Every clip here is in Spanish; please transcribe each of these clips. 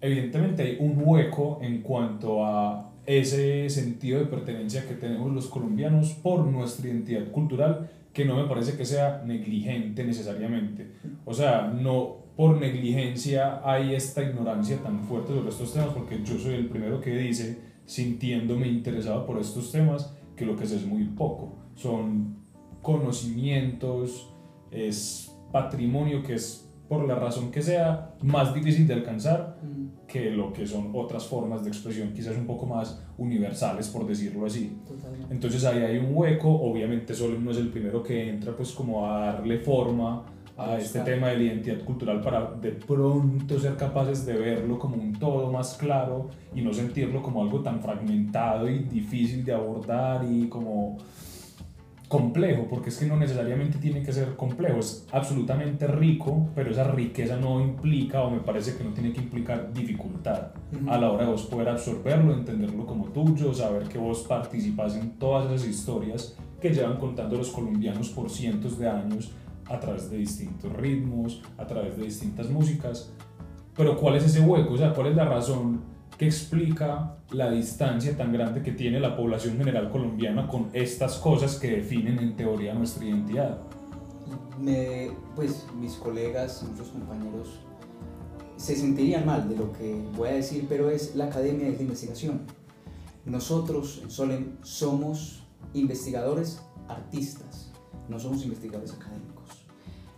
evidentemente hay un hueco en cuanto a ese sentido de pertenencia que tenemos los colombianos por nuestra identidad cultural que no me parece que sea negligente necesariamente. O sea, no por negligencia hay esta ignorancia tan fuerte sobre estos temas, porque yo soy el primero que dice, sintiéndome interesado por estos temas, que lo que sé es muy poco. Son conocimientos, es patrimonio que es por la razón que sea, más difícil de alcanzar mm. que lo que son otras formas de expresión, quizás un poco más universales, por decirlo así. Entonces ahí hay un hueco, obviamente solo no es el primero que entra pues como a darle forma a este tema de la identidad cultural para de pronto ser capaces de verlo como un todo más claro y no sentirlo como algo tan fragmentado y difícil de abordar y como complejo, porque es que no necesariamente tiene que ser complejo, es absolutamente rico, pero esa riqueza no implica, o me parece que no tiene que implicar dificultad a la hora de vos poder absorberlo, entenderlo como tuyo, saber que vos participas en todas esas historias que llevan contando los colombianos por cientos de años a través de distintos ritmos, a través de distintas músicas. Pero ¿cuál es ese hueco? O sea, ¿cuál es la razón ¿Qué explica la distancia tan grande que tiene la población general colombiana con estas cosas que definen en teoría nuestra identidad. Me, pues mis colegas, muchos compañeros se sentirían mal de lo que voy a decir, pero es la academia de investigación. Nosotros en Solem somos investigadores artistas, no somos investigadores académicos.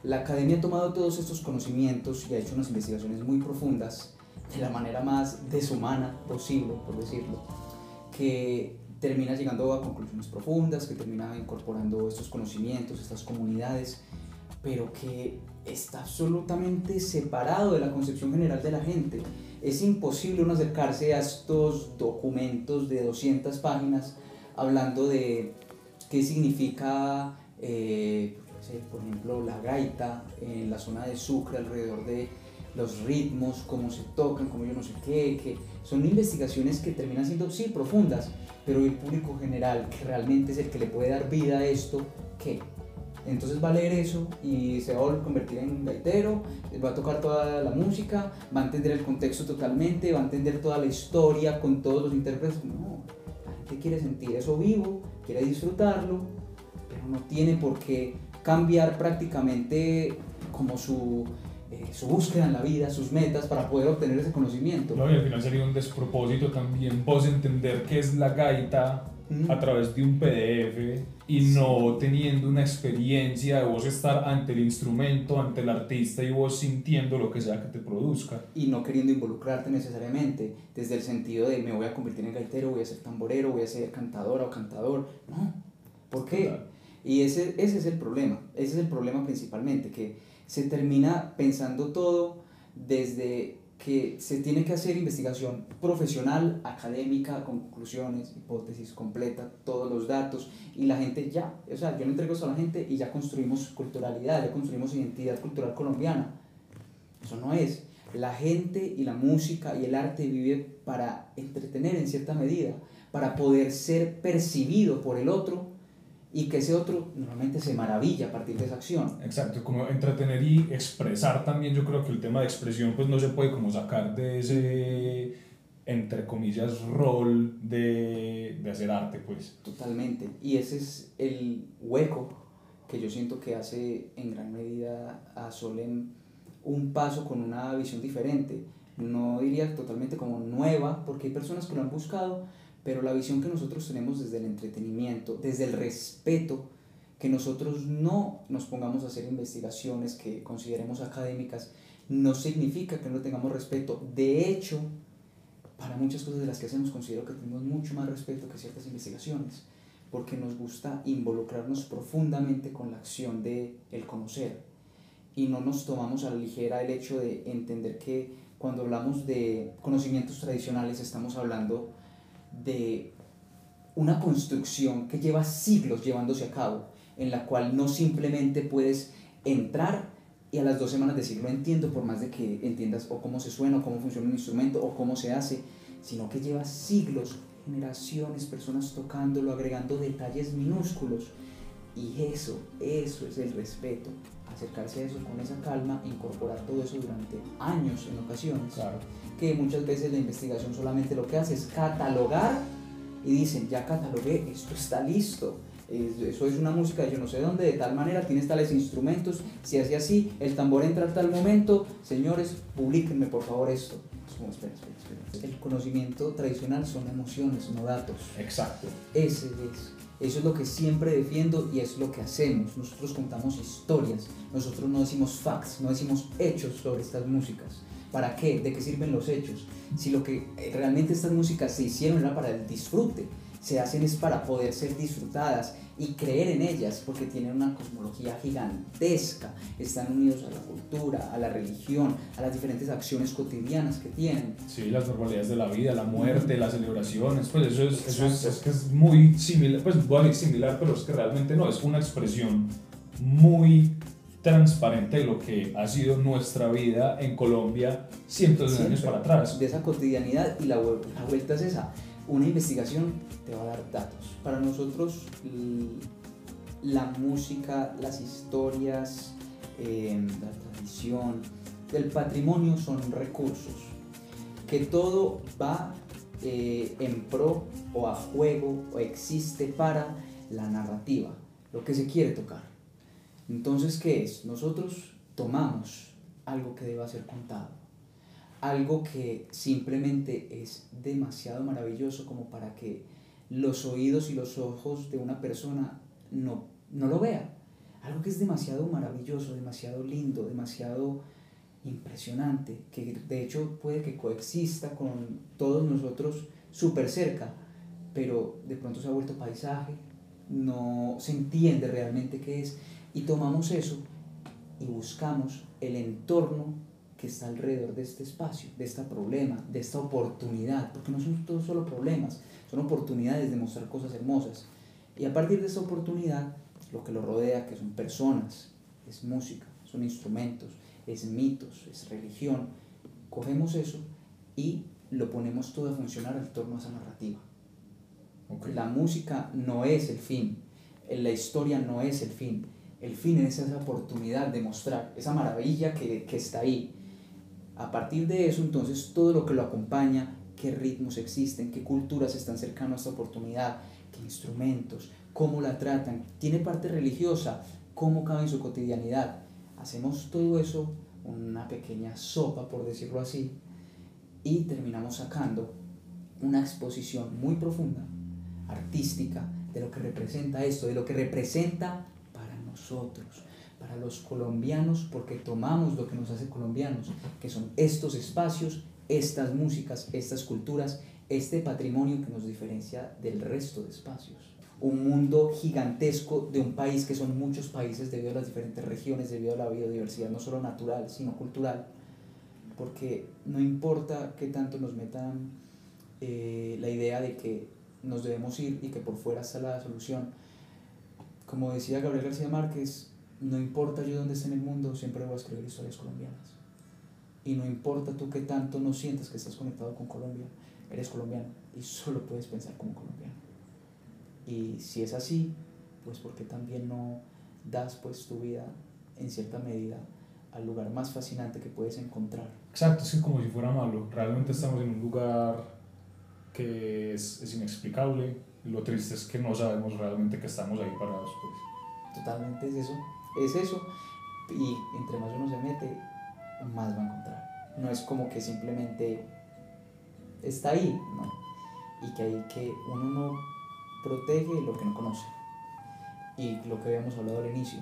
La academia ha tomado todos estos conocimientos y ha hecho unas investigaciones muy profundas de la manera más deshumana posible, por decirlo, que termina llegando a conclusiones profundas, que termina incorporando estos conocimientos, estas comunidades, pero que está absolutamente separado de la concepción general de la gente. Es imposible uno acercarse a estos documentos de 200 páginas hablando de qué significa, eh, por ejemplo, la gaita en la zona de Sucre, alrededor de los ritmos, cómo se tocan, cómo yo no sé qué, que son investigaciones que terminan siendo, sí, profundas, pero el público general, que realmente es el que le puede dar vida a esto, ¿qué? Entonces va a leer eso y se va a convertir en gaitero, va a tocar toda la música, va a entender el contexto totalmente, va a entender toda la historia con todos los intérpretes. No, la gente quiere sentir eso vivo, quiere disfrutarlo, pero no tiene por qué cambiar prácticamente como su eh, su búsqueda en la vida, sus metas para poder obtener ese conocimiento. No, y al final sería un despropósito también vos entender qué es la gaita a través de un PDF y no teniendo una experiencia de vos estar ante el instrumento, ante el artista y vos sintiendo lo que sea que te produzca. Y no queriendo involucrarte necesariamente desde el sentido de me voy a convertir en gaitero, voy a ser tamborero, voy a ser cantadora o cantador. No, ¿por qué? Y ese, ese es el problema, ese es el problema principalmente, que se termina pensando todo desde que se tiene que hacer investigación profesional, académica, conclusiones, hipótesis completa, todos los datos, y la gente ya, o sea, yo le entrego eso a la gente y ya construimos culturalidad, ya construimos identidad cultural colombiana. Eso no es. La gente y la música y el arte vive para entretener en cierta medida, para poder ser percibido por el otro y que ese otro normalmente se maravilla a partir de esa acción. Exacto, como entretener y expresar también, yo creo que el tema de expresión pues no se puede como sacar de ese, entre comillas, rol de, de hacer arte pues. Totalmente, y ese es el hueco que yo siento que hace en gran medida a Solem un paso con una visión diferente. No diría totalmente como nueva, porque hay personas que lo han buscado, pero la visión que nosotros tenemos desde el entretenimiento, desde el respeto, que nosotros no nos pongamos a hacer investigaciones que consideremos académicas, no significa que no tengamos respeto. De hecho, para muchas cosas de las que hacemos considero que tenemos mucho más respeto que ciertas investigaciones, porque nos gusta involucrarnos profundamente con la acción de el conocer y no nos tomamos a la ligera el hecho de entender que cuando hablamos de conocimientos tradicionales estamos hablando de una construcción que lleva siglos llevándose a cabo, en la cual no simplemente puedes entrar y a las dos semanas decir lo entiendo por más de que entiendas o cómo se suena o cómo funciona un instrumento o cómo se hace, sino que lleva siglos, generaciones, personas tocándolo, agregando detalles minúsculos Y eso, eso es el respeto. Acercarse a eso con esa calma, incorporar todo eso durante años en ocasiones. Claro. Que muchas veces la investigación solamente lo que hace es catalogar y dicen, ya catalogué, esto está listo. Eso es una música de yo no sé dónde, de tal manera, tienes tales instrumentos, si hace así, el tambor entra a tal momento, señores, publíquenme por favor esto. Es como, espera, espera, espera. El conocimiento tradicional son emociones, no datos. Exacto. Ese es. Eso es lo que siempre defiendo y es lo que hacemos. Nosotros contamos historias, nosotros no decimos facts, no decimos hechos sobre estas músicas. ¿Para qué? ¿De qué sirven los hechos? Si lo que eh, realmente estas músicas se hicieron era para el disfrute, se hacen es para poder ser disfrutadas y creer en ellas, porque tienen una cosmología gigantesca, están unidos a la cultura, a la religión, a las diferentes acciones cotidianas que tienen. Sí, las normalidades de la vida, la muerte, las celebraciones, pues eso es, eso es, es que es muy similar, pues voy a decir similar, pero es que realmente no, es una expresión muy transparente de lo que ha sido nuestra vida en Colombia cientos de años para atrás. De esa cotidianidad y la, la vuelta es esa. Una investigación te va a dar datos. Para nosotros la música, las historias, eh, la tradición, el patrimonio son recursos. Que todo va eh, en pro o a juego o existe para la narrativa, lo que se quiere tocar. Entonces, ¿qué es? Nosotros tomamos algo que deba ser contado, algo que simplemente es demasiado maravilloso como para que los oídos y los ojos de una persona no, no lo vean. Algo que es demasiado maravilloso, demasiado lindo, demasiado impresionante, que de hecho puede que coexista con todos nosotros súper cerca, pero de pronto se ha vuelto paisaje, no se entiende realmente qué es y tomamos eso y buscamos el entorno que está alrededor de este espacio, de este problema, de esta oportunidad, porque no son todos solo problemas, son oportunidades de mostrar cosas hermosas. Y a partir de esa oportunidad, lo que lo rodea, que son personas, es música, son instrumentos, es mitos, es religión, cogemos eso y lo ponemos todo a funcionar en torno a esa narrativa. La música no es el fin, la historia no es el fin, el fin es esa oportunidad de mostrar esa maravilla que, que está ahí. A partir de eso, entonces, todo lo que lo acompaña, qué ritmos existen, qué culturas están cercanas a esta oportunidad, qué instrumentos, cómo la tratan, tiene parte religiosa, cómo cabe en su cotidianidad. Hacemos todo eso, una pequeña sopa, por decirlo así, y terminamos sacando una exposición muy profunda, artística, de lo que representa esto, de lo que representa nosotros, para los colombianos, porque tomamos lo que nos hace colombianos, que son estos espacios, estas músicas, estas culturas, este patrimonio que nos diferencia del resto de espacios. Un mundo gigantesco de un país que son muchos países debido a las diferentes regiones, debido a la biodiversidad, no solo natural, sino cultural. Porque no importa qué tanto nos metan eh, la idea de que nos debemos ir y que por fuera está la solución, como decía Gabriel García Márquez, no importa yo dónde esté en el mundo, siempre voy a escribir historias colombianas. Y no importa tú qué tanto no sientas que estás conectado con Colombia, eres colombiano y solo puedes pensar como colombiano. Y si es así, pues porque también no das pues tu vida en cierta medida al lugar más fascinante que puedes encontrar. Exacto, es como si fuera malo. Realmente estamos en un lugar que es, es inexplicable, lo triste es que no sabemos realmente que estamos ahí parados. Pues. Totalmente es eso, es eso. Y entre más uno se mete, más va a encontrar. No es como que simplemente está ahí, ¿no? Y que hay que uno no protege lo que no conoce. Y lo que habíamos hablado al inicio,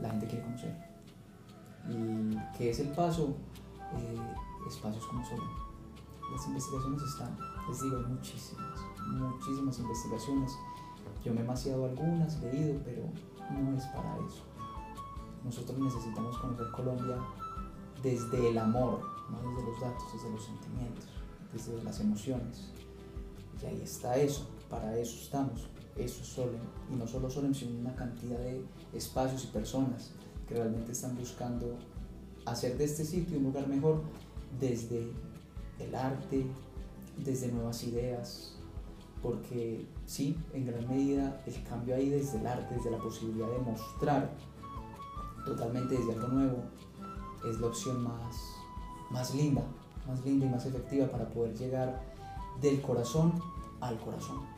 la gente quiere conocer. Y que es el paso, eh, espacios como son. Las investigaciones están, les digo, muchísimas muchísimas investigaciones. Yo me he maciado algunas, leído, pero no es para eso. Nosotros necesitamos conocer Colombia desde el amor, no desde los datos, desde los sentimientos, desde las emociones. Y ahí está eso, para eso estamos. Eso es Solen, y no solo Solen, sino una cantidad de espacios y personas que realmente están buscando hacer de este sitio un lugar mejor desde el arte, desde nuevas ideas, porque sí, en gran medida el cambio ahí desde el arte, desde la posibilidad de mostrar totalmente desde algo nuevo, es la opción más, más linda, más linda y más efectiva para poder llegar del corazón al corazón.